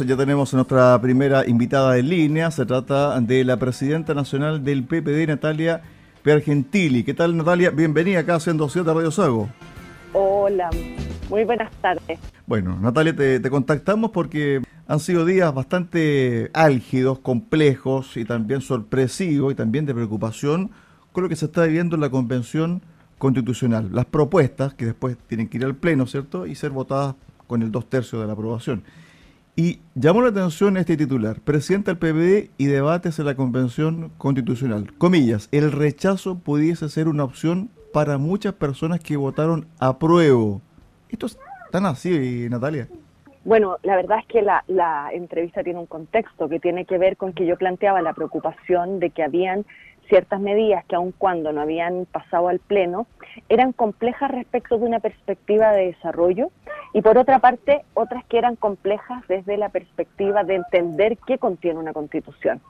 Ya tenemos a nuestra primera invitada en línea. Se trata de la presidenta nacional del PPD, Natalia Pergentili. ¿Qué tal, Natalia? Bienvenida acá a 107 Radio Sago. Hola, muy buenas tardes. Bueno, Natalia, te, te, contactamos porque han sido días bastante álgidos, complejos y también sorpresivos y también de preocupación con lo que se está viviendo en la Convención Constitucional. Las propuestas que después tienen que ir al Pleno, ¿cierto? Y ser votadas con el dos tercios de la aprobación. Y llamó la atención este titular, presenta el PPD y debates en la Convención Constitucional. Comillas, el rechazo pudiese ser una opción para muchas personas que votaron a prueba. ¿Esto es tan así, Natalia? Bueno, la verdad es que la, la entrevista tiene un contexto que tiene que ver con que yo planteaba la preocupación de que habían ciertas medidas que aun cuando no habían pasado al Pleno, eran complejas respecto de una perspectiva de desarrollo y por otra parte otras que eran complejas desde la perspectiva de entender qué contiene una constitución.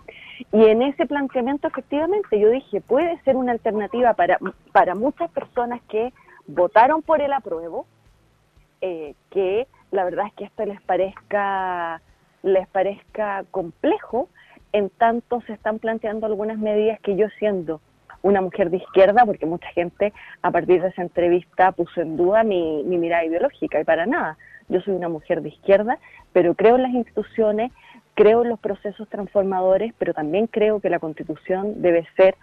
Y en ese planteamiento efectivamente yo dije, puede ser una alternativa para, para muchas personas que votaron por el apruebo, eh, que la verdad es que esto les parezca, les parezca complejo, en tanto se están planteando algunas medidas que yo siendo una mujer de izquierda, porque mucha gente a partir de esa entrevista puso en duda mi, mi mirada ideológica, y para nada. Yo soy una mujer de izquierda, pero creo en las instituciones, creo en los procesos transformadores, pero también creo que la constitución debe ser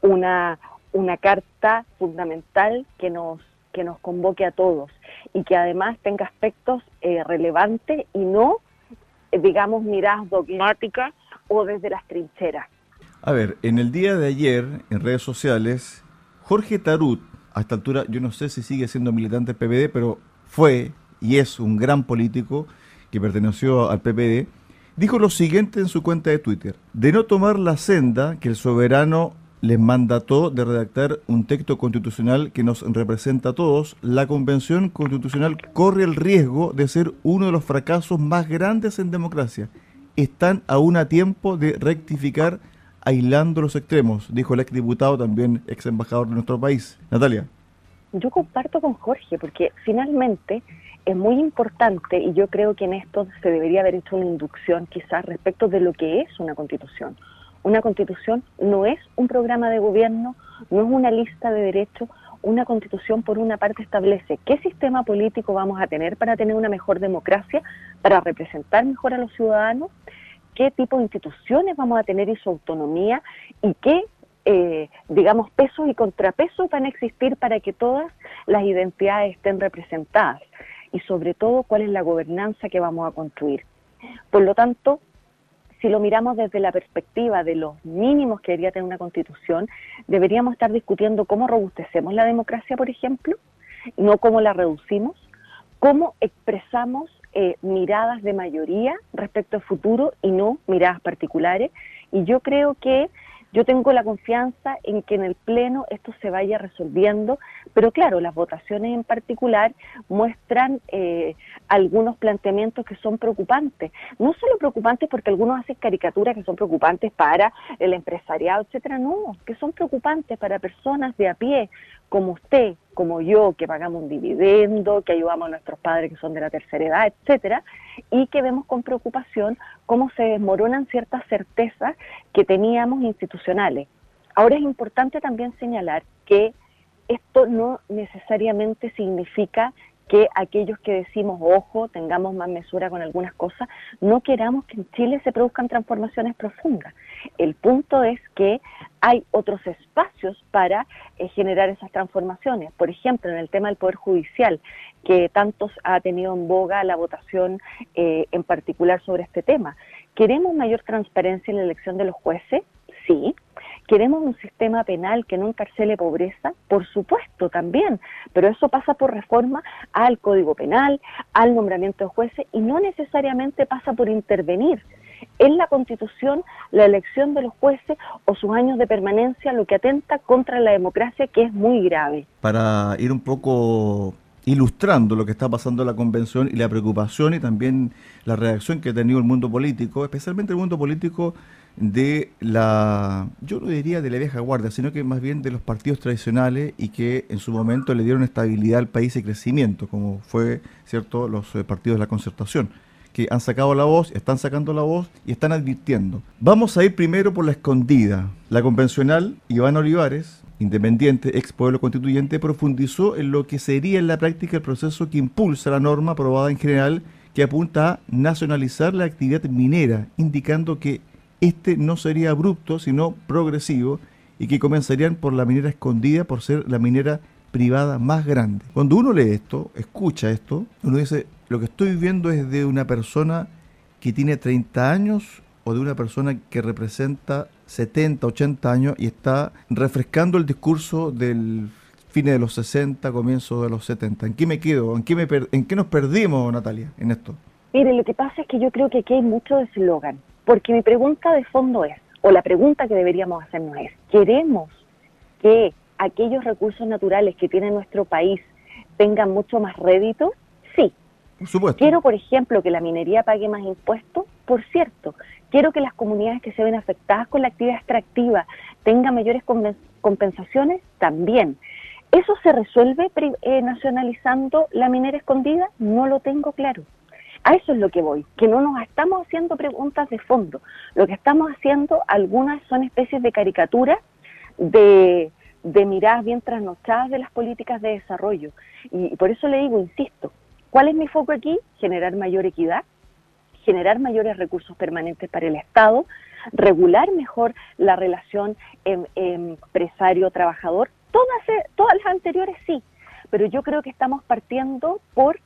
una, una carta fundamental que nos, que nos convoque a todos y que además tenga aspectos eh, relevantes y no, eh, digamos, miradas dogmáticas o desde las trincheras. A ver, en el día de ayer, en redes sociales, Jorge Tarut, a esta altura yo no sé si sigue siendo militante del PPD, pero fue y es un gran político que perteneció al PPD, dijo lo siguiente en su cuenta de Twitter. De no tomar la senda que el soberano les mandató de redactar un texto constitucional que nos representa a todos, la Convención Constitucional corre el riesgo de ser uno de los fracasos más grandes en democracia están aún a tiempo de rectificar aislando los extremos, dijo el exdiputado, también ex embajador de nuestro país. Natalia. Yo comparto con Jorge, porque finalmente es muy importante y yo creo que en esto se debería haber hecho una inducción quizás respecto de lo que es una constitución. Una constitución no es un programa de gobierno, no es una lista de derechos, una constitución por una parte establece qué sistema político vamos a tener para tener una mejor democracia, para representar mejor a los ciudadanos, qué tipo de instituciones vamos a tener y su autonomía y qué, eh, digamos, pesos y contrapesos van a existir para que todas las identidades estén representadas y sobre todo cuál es la gobernanza que vamos a construir. Por lo tanto, si lo miramos desde la perspectiva de los mínimos que debería tener una constitución, deberíamos estar discutiendo cómo robustecemos la democracia, por ejemplo, no cómo la reducimos, cómo expresamos eh, miradas de mayoría respecto al futuro y no miradas particulares. Y yo creo que yo tengo la confianza en que en el Pleno esto se vaya resolviendo, pero claro, las votaciones en particular muestran eh, algunos planteamientos que son preocupantes. No solo preocupantes porque algunos hacen caricaturas que son preocupantes para el empresariado, etcétera, no, que son preocupantes para personas de a pie, como usted, como yo, que pagamos un dividendo, que ayudamos a nuestros padres que son de la tercera edad, etcétera, y que vemos con preocupación cómo se desmoronan ciertas certezas que teníamos institucionales. Ahora es importante también señalar que esto no necesariamente significa que aquellos que decimos, ojo, tengamos más mesura con algunas cosas, no queramos que en Chile se produzcan transformaciones profundas. El punto es que hay otros espacios para eh, generar esas transformaciones. Por ejemplo, en el tema del Poder Judicial, que tantos ha tenido en boga la votación eh, en particular sobre este tema. ¿Queremos mayor transparencia en la elección de los jueces? Sí. ¿Queremos un sistema penal que no encarcele pobreza? Por supuesto, también, pero eso pasa por reforma al Código Penal, al nombramiento de jueces y no necesariamente pasa por intervenir en la Constitución la elección de los jueces o sus años de permanencia, lo que atenta contra la democracia, que es muy grave. Para ir un poco ilustrando lo que está pasando en la convención y la preocupación y también la reacción que ha tenido el mundo político, especialmente el mundo político de la, yo no diría de la vieja guardia, sino que más bien de los partidos tradicionales y que en su momento le dieron estabilidad al país y crecimiento, como fue, cierto, los eh, partidos de la concertación que han sacado la voz, están sacando la voz y están advirtiendo. Vamos a ir primero por la escondida. La convencional, Iván Olivares, independiente, ex pueblo constituyente, profundizó en lo que sería en la práctica el proceso que impulsa la norma aprobada en general que apunta a nacionalizar la actividad minera, indicando que este no sería abrupto, sino progresivo, y que comenzarían por la minera escondida por ser la minera privada más grande. Cuando uno lee esto, escucha esto, uno dice, lo que estoy viendo es de una persona que tiene 30 años o de una persona que representa 70, 80 años y está refrescando el discurso del fines de los 60, comienzo de los 70. ¿En qué me quedo? ¿En qué, me ¿En qué nos perdimos, Natalia, en esto? Mire, lo que pasa es que yo creo que aquí hay mucho eslogan, porque mi pregunta de fondo es, o la pregunta que deberíamos hacernos es, ¿queremos que aquellos recursos naturales que tiene nuestro país tengan mucho más rédito? Sí. Por supuesto. Quiero, por ejemplo, que la minería pague más impuestos, por cierto. Quiero que las comunidades que se ven afectadas con la actividad extractiva tengan mayores compensaciones, también. ¿Eso se resuelve eh, nacionalizando la minera escondida? No lo tengo claro. A eso es lo que voy, que no nos estamos haciendo preguntas de fondo. Lo que estamos haciendo, algunas son especies de caricaturas de, miradas bien trasnochadas de las políticas de desarrollo. Y, por eso le digo, insisto, ¿cuál es mi foco aquí? Generar mayor equidad, generar mayores recursos permanentes para el Estado, regular mejor la relación em, empresario-trabajador. Todas, e, todas las anteriores sí, pero yo creo que estamos partiendo por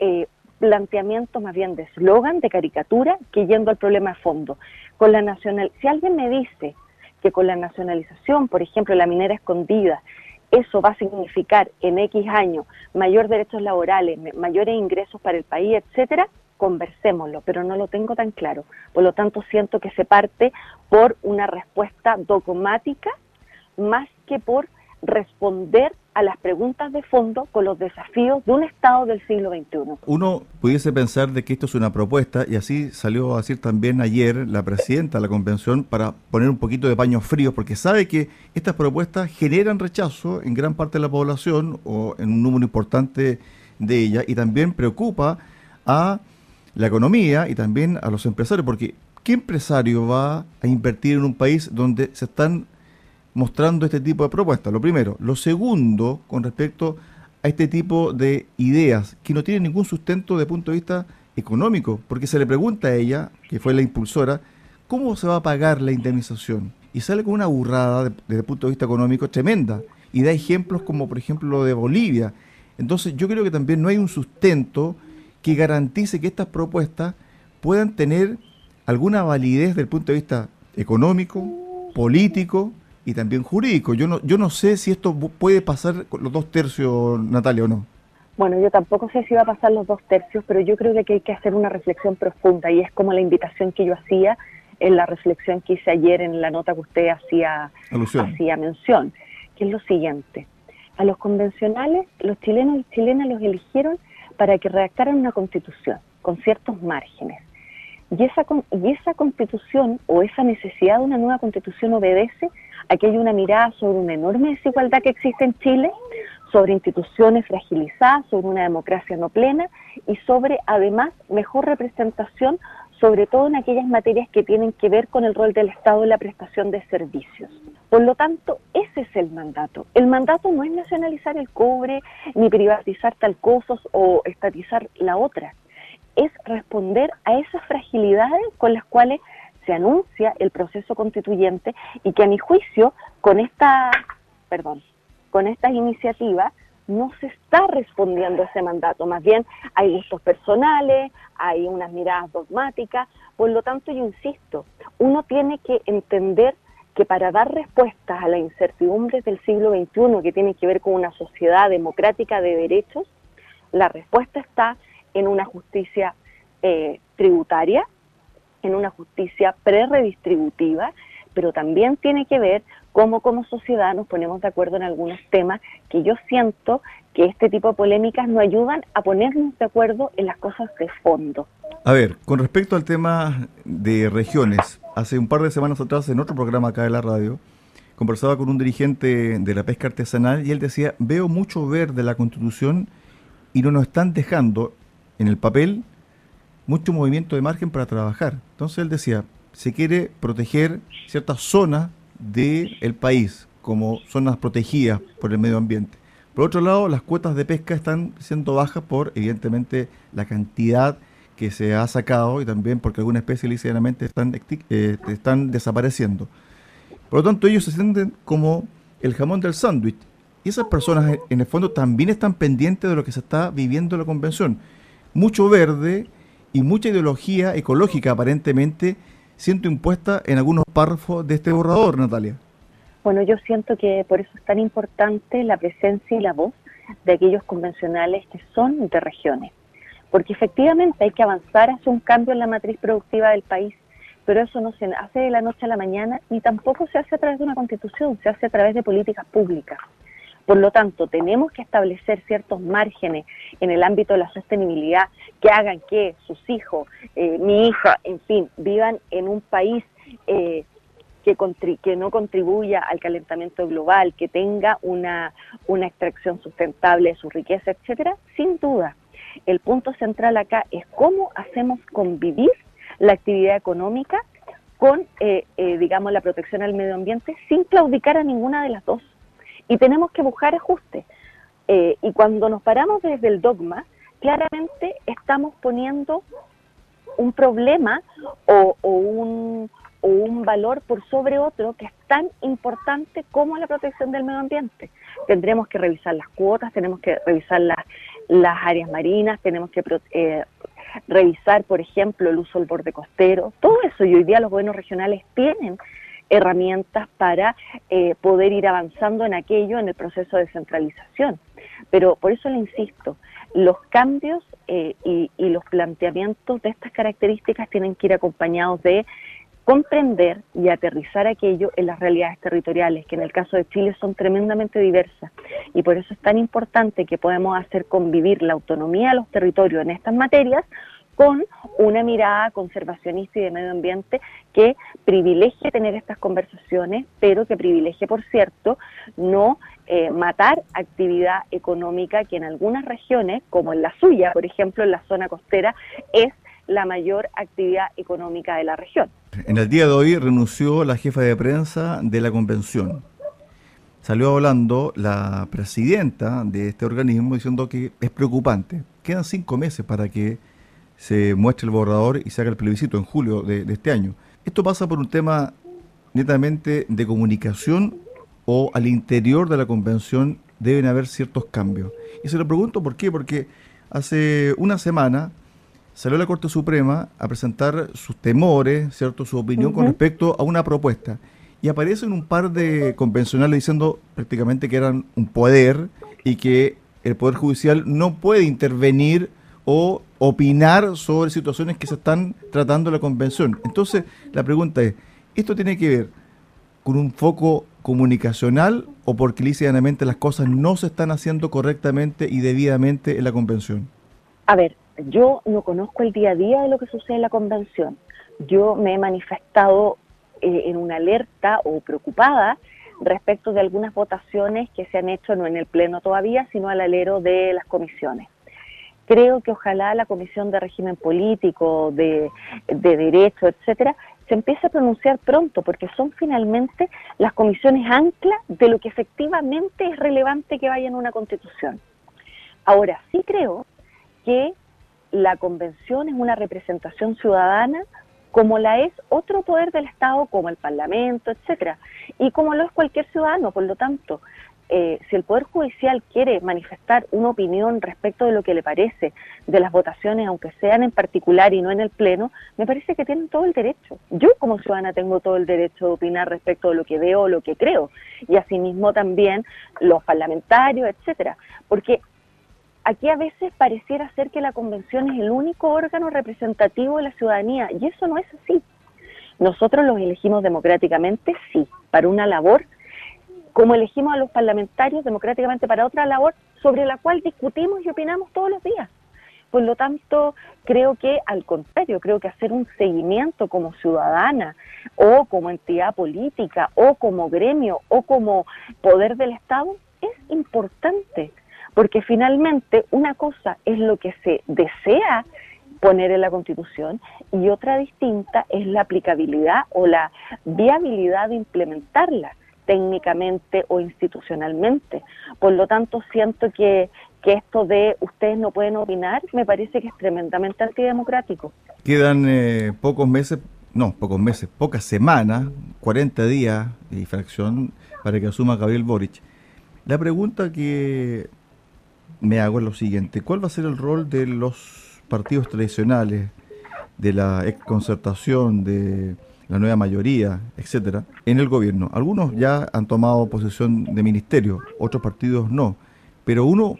eh, planteamiento más bien de eslogan, de caricatura, que yendo al problema de fondo. Con la nacional, si alguien me dice que con la nacionalización, por ejemplo, la minera escondida, eso va a significar en X años mayor derechos laborales, mayores ingresos para el país, etcétera, conversémoslo, pero no lo tengo tan claro. Por lo tanto, siento que se parte por una respuesta dogmática más que por responder a las preguntas de fondo con los desafíos de un Estado del siglo XXI. Uno pudiese pensar de que esto es una propuesta, y así salió a decir también ayer la presidenta de la convención para poner un poquito de paños fríos, porque sabe que estas propuestas generan rechazo en gran parte de la población o en un número importante de ellas, y también preocupa a la economía y también a los empresarios, porque ¿qué empresario va a invertir en un país donde se están mostrando este tipo de propuestas. Lo primero. Lo segundo, con respecto a este tipo de ideas que no tienen ningún sustento el punto de vista económico, porque se le pregunta a ella, que fue la impulsora, ¿cómo se va a pagar la indemnización? Y sale con una burrada desde el punto de vista económico tremenda. Y da ejemplos como, por ejemplo, lo de Bolivia. Entonces, yo creo que también no hay un sustento que garantice que estas propuestas puedan tener alguna validez desde el punto de vista económico, político y también jurídico. Yo no, yo no sé si esto puede pasar los dos tercios, Natalia, o no. Bueno, yo tampoco sé si va a pasar los dos tercios, pero yo creo que hay que hacer una reflexión profunda y es como la invitación que yo hacía en la reflexión que hice ayer en la nota que usted hacía, hacía mención, que es lo siguiente. A los convencionales, los chilenos y chilenas los eligieron para que redactaran una constitución con ciertos márgenes. Y esa, y esa constitución o esa necesidad de una nueva constitución obedece Aquí hay una mirada sobre una enorme desigualdad que existe en Chile, sobre instituciones fragilizadas, sobre una democracia no plena y sobre, además, mejor representación, sobre todo en aquellas materias que tienen que ver con el rol del Estado en la prestación de servicios. Por lo tanto, ese es el mandato. El mandato no es nacionalizar el cobre, ni privatizar tal cosa o estatizar la otra. Es responder a esas fragilidades con las cuales se anuncia el proceso constituyente y que a mi juicio con esta, perdón, con estas iniciativas no se está respondiendo a ese mandato, más bien hay gustos personales, hay unas miradas dogmáticas, por lo tanto yo insisto, uno tiene que entender que para dar respuestas a las incertidumbres del siglo XXI que tienen que ver con una sociedad democrática de derechos, la respuesta está en una justicia eh, tributaria, en una justicia pre-redistributiva, pero también tiene que ver cómo como sociedad nos ponemos de acuerdo en algunos temas que yo siento que este tipo de polémicas no ayudan a ponernos de acuerdo en las cosas de fondo. A ver, con respecto al tema de regiones, hace un par de semanas atrás en otro programa acá de la radio, conversaba con un dirigente de la pesca artesanal y él decía, veo mucho ver de la constitución y no nos están dejando en el papel mucho movimiento de margen para trabajar. Entonces él decía, se quiere proteger ciertas zonas del país como zonas protegidas por el medio ambiente. Por otro lado, las cuotas de pesca están siendo bajas por, evidentemente, la cantidad que se ha sacado y también porque algunas especies lisianamente están, eh, están desapareciendo. Por lo tanto, ellos se sienten como el jamón del sándwich. Y esas personas, en el fondo, también están pendientes de lo que se está viviendo en la convención. Mucho verde y mucha ideología ecológica, aparentemente, siendo impuesta en algunos párrafos de este borrador, Natalia. Bueno, yo siento que por eso es tan importante la presencia y la voz de aquellos convencionales que son de regiones, porque efectivamente hay que avanzar hacia un cambio en la matriz productiva del país, pero eso no se hace de la noche a la mañana ni tampoco se hace a través de una constitución, se hace a través de políticas públicas. Por lo tanto, tenemos que establecer ciertos márgenes en el ámbito de la sostenibilidad que hagan que sus hijos, eh, mi hija, en fin, vivan en un país eh, que, que no contribuya al calentamiento global, que tenga una, extracción sustentable de su riqueza, etcétera, sin duda. El punto central acá es cómo hacemos convivir la actividad económica con, eh, eh, digamos, la protección al medio ambiente sin claudicar a ninguna de las dos. Y tenemos que buscar ajustes. Eh, y cuando nos paramos desde el dogma, claramente estamos poniendo un problema o, o un, o un valor por sobre otro que es tan importante como la protección del medio ambiente. Tendremos que revisar las cuotas, tenemos que revisar las, las áreas marinas, tenemos que eh, revisar, por ejemplo, el uso del borde costero, todo eso. Y hoy día los gobiernos regionales tienen herramientas para eh, poder ir avanzando en aquello en el proceso de descentralización. Pero por eso le insisto, los cambios eh, y, y los planteamientos de estas características tienen que ir acompañados de comprender y aterrizar aquello en las realidades territoriales, que en el caso de Chile son tremendamente diversas. Y por eso es tan importante que podamos hacer convivir la autonomía de los territorios en estas materias con una mirada conservacionista y de medio ambiente que privilegie tener estas conversaciones, pero que privilegie, por cierto, no eh, matar actividad económica que en algunas regiones, como en la suya, por ejemplo, en la zona costera, es la mayor actividad económica de la región. En el día de hoy renunció la jefa de prensa de la convención. Salió hablando la presidenta de este organismo diciendo que es preocupante. Quedan cinco meses para que se muestre el borrador y se haga el plebiscito en julio de, de este año. Esto pasa por un tema netamente de comunicación o al interior de la convención deben haber ciertos cambios. Y se lo pregunto por qué, porque hace una semana salió la Corte Suprema a presentar sus temores, ¿cierto? su opinión con respecto a una propuesta. Y aparecen un par de convencionales diciendo prácticamente que eran un poder y que el Poder Judicial no puede intervenir o opinar sobre situaciones que se están tratando en la convención. Entonces, la pregunta es, ¿esto tiene que ver con un foco comunicacional o porque lícitamente las cosas no se están haciendo correctamente y debidamente en la convención? A ver, yo no conozco el día a día de lo que sucede en la convención. Yo me he manifestado eh, en una alerta o preocupada respecto de algunas votaciones que se han hecho no en el Pleno todavía, sino al alero de las comisiones. Creo que ojalá la Comisión de Régimen Político, de, de Derecho, etcétera, se empiece a pronunciar pronto, porque son finalmente las comisiones ancla de lo que efectivamente es relevante que vaya en una constitución. Ahora, sí creo que la convención es una representación ciudadana como la es otro poder del Estado como el Parlamento, etcétera, y como lo es cualquier ciudadano, por lo tanto, eh, si el Poder Judicial quiere manifestar una opinión respecto de lo que le parece de las votaciones, aunque sean en particular y no en el Pleno, me parece que tienen todo el derecho. Yo como ciudadana tengo todo el derecho de opinar respecto de lo que veo o lo que creo, y asimismo también los parlamentarios, etcétera, porque aquí a veces pareciera ser que la convención es el único órgano representativo de la ciudadanía y eso no es así. Nosotros los elegimos democráticamente, sí, para una labor, como elegimos a los parlamentarios democráticamente para otra labor sobre la cual discutimos y opinamos todos los días. Por lo tanto, creo que al contrario, creo que hacer un seguimiento como ciudadana o como entidad política o como gremio o como poder del Estado es importante porque finalmente una cosa es lo que se desea poner en la Constitución y otra distinta es la aplicabilidad o la viabilidad de implementarla técnicamente o institucionalmente. Por lo tanto, siento que, que esto de ustedes no pueden opinar me parece que es tremendamente antidemocrático. Quedan eh, pocos meses, no, pocos meses, pocas semanas, 40 días y fracción para que asuma Gabriel Boric. La pregunta que me hago es lo siguiente, ¿cuál va a ser el rol de los partidos tradicionales, de la ex concertación, de la nueva mayoría, etcétera, en el gobierno? Algunos ya han tomado posición de ministerio, otros partidos no, pero uno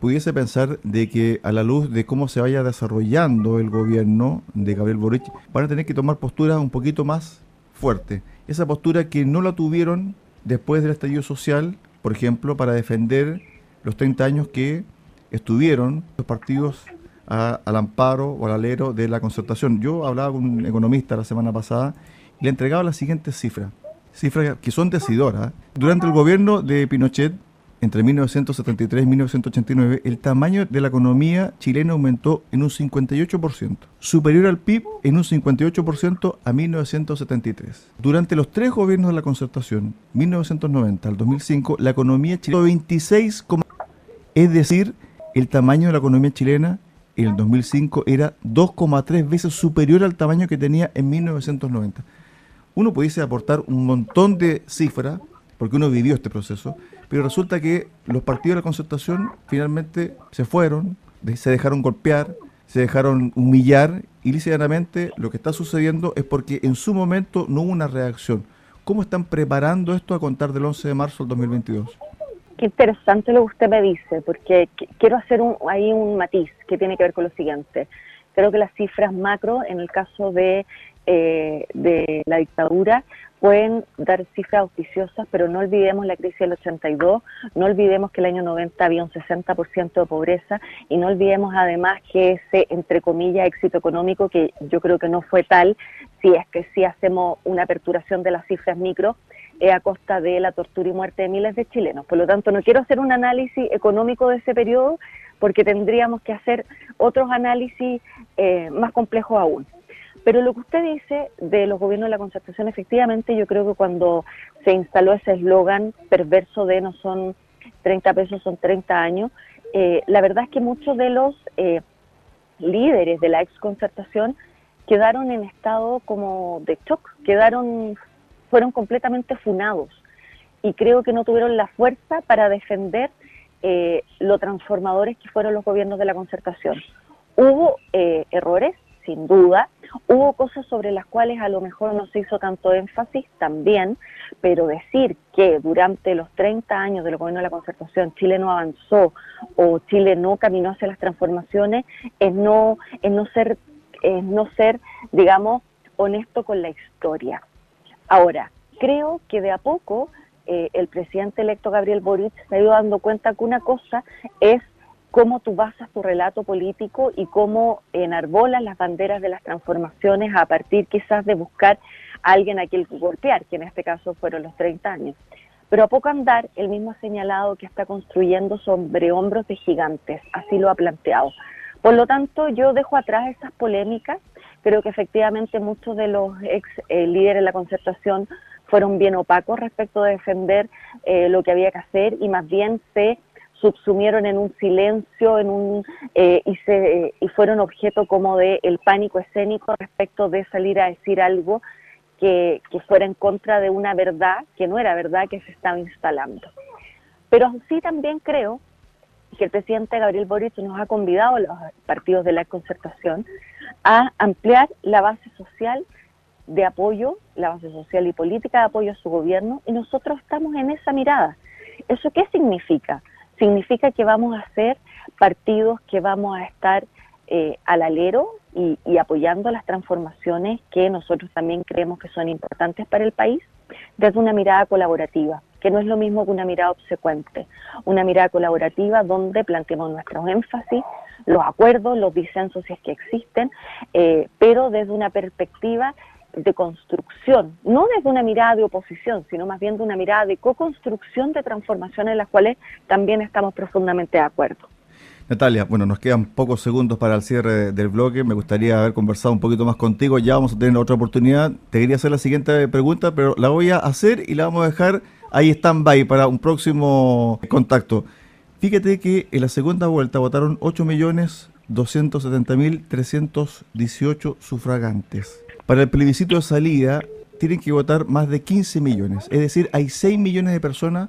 pudiese pensar de que a la luz de cómo se vaya desarrollando el gobierno de Gabriel Boric, van a tener que tomar posturas un poquito más fuertes. Esa postura que no la tuvieron después del estallido social, por ejemplo, para defender los 30 años que estuvieron los partidos al amparo o al alero de la concertación. Yo hablaba con un economista la semana pasada y le entregaba las siguientes cifras, cifras que son decidoras. Durante el gobierno de Pinochet, entre 1973 y 1989, el tamaño de la economía chilena aumentó en un 58%, superior al PIB en un 58% a 1973. Durante los tres gobiernos de la concertación, 1990 al 2005, la economía chilena 26, es decir, el tamaño de la economía chilena en el 2005 era 2,3 veces superior al tamaño que tenía en 1990. Uno pudiese aportar un montón de cifras, porque uno vivió este proceso, pero resulta que los partidos de la concertación finalmente se fueron, se dejaron golpear, se dejaron humillar y lícitamente lo que está sucediendo es porque en su momento no hubo una reacción. ¿Cómo están preparando esto a contar del 11 de marzo del 2022? Qué interesante lo que usted me dice, porque quiero hacer un, ahí un matiz que tiene que ver con lo siguiente. Creo que las cifras macro, en el caso de, eh, de la dictadura, pueden dar cifras auspiciosas, pero no olvidemos la crisis del 82, no olvidemos que el año 90 había un 60% de pobreza y no olvidemos además que ese, entre comillas, éxito económico, que yo creo que no fue tal, si es que si hacemos una aperturación de las cifras micro, a costa de la tortura y muerte de miles de chilenos. Por lo tanto, no quiero hacer un análisis económico de ese periodo porque tendríamos que hacer otros análisis eh, más complejos aún. Pero lo que usted dice de los gobiernos de la concertación, efectivamente, yo creo que cuando se instaló ese eslogan perverso de no son 30 pesos, son 30 años, eh, la verdad es que muchos de los eh, líderes de la ex concertación quedaron en estado como de shock, quedaron, fueron completamente funados y creo que no tuvieron la fuerza para defender eh, lo transformadores que fueron los gobiernos de la concertación. Hubo errores, sin duda. Hubo cosas sobre las cuales a lo mejor no se hizo tanto énfasis también, pero decir que durante los 30 años del gobierno de la concertación Chile no avanzó o Chile no caminó hacia las transformaciones es no, es no ser, es no ser, digamos, honesto con la historia. Ahora, creo que de a poco eh, el presidente electo Gabriel Boric se ha ido dando cuenta que una cosa es cómo tú basas tu relato político y cómo enarbolas las banderas de las transformaciones a partir quizás de buscar a alguien a quien golpear, que en este caso fueron los 30 años. Pero a poco andar, él mismo ha señalado que está construyendo sobre hombros de gigantes, así lo ha planteado. Por lo tanto, yo dejo atrás esas polémicas. Creo que efectivamente muchos de los ex eh, líderes de la concertación fueron bien opacos respecto de defender eh, lo que había que hacer y más bien se subsumieron en un silencio en un, eh, y, se, y fueron objeto como de el pánico escénico respecto de salir a decir algo que, que fuera en contra de una verdad que no era verdad que se estaba instalando. Pero sí también creo que el presidente Gabriel Boric nos ha convidado los partidos de la concertación a ampliar la base social de apoyo, la base social y política de apoyo a su gobierno, y nosotros estamos en esa mirada. ¿Eso qué significa? significa que vamos a ser partidos que vamos a estar eh, al alero y, apoyando las transformaciones que nosotros también creemos que son importantes para el país desde una mirada colaborativa, que no es lo mismo que una mirada obsecuente, una mirada colaborativa donde planteemos nuestros énfasis, los acuerdos, los disensos si es que existen, eh, pero desde una perspectiva de construcción, no desde una mirada de oposición, sino más bien de una mirada de co-construcción de transformaciones en las cuales también estamos profundamente de acuerdo. Natalia, bueno, nos quedan pocos segundos para el cierre del bloque. Me gustaría haber conversado un poquito más contigo. Ya vamos a tener otra oportunidad. Te quería hacer la siguiente pregunta, pero la voy a hacer y la vamos a dejar ahí stand-by para un próximo contacto. Fíjate que en la segunda vuelta votaron 8.270.318 sufragantes. Para el plebiscito de salida tienen que votar más de 15 millones. Es decir, hay 6 millones de personas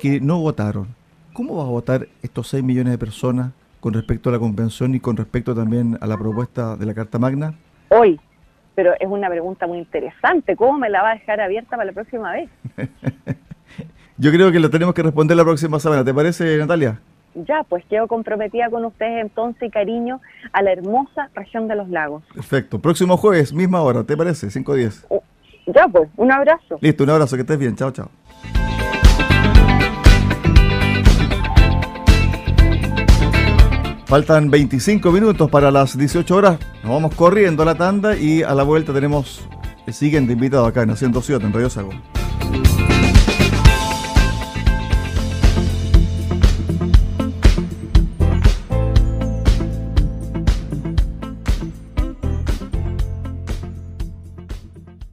que no votaron. ¿Cómo va a votar estos 6 millones de personas con respecto a la convención y con respecto también a la propuesta de la Carta Magna? Hoy, pero es una pregunta muy interesante. ¿Cómo me la va a dejar abierta para la próxima vez? Yo creo que lo tenemos que responder la próxima semana. ¿Te parece, Natalia? Ya, pues quedo comprometida con ustedes entonces y cariño a la hermosa región de los lagos. Perfecto. Próximo jueves, misma hora, ¿te parece? 5 10. ya, pues, un abrazo. Listo, un abrazo, que estés bien. Chao, chao. Faltan 25 minutos para las 18 horas. Nos vamos corriendo a la tanda y a la vuelta tenemos el siguiente invitado acá en Haciendo Ciudad, en Radio Sago.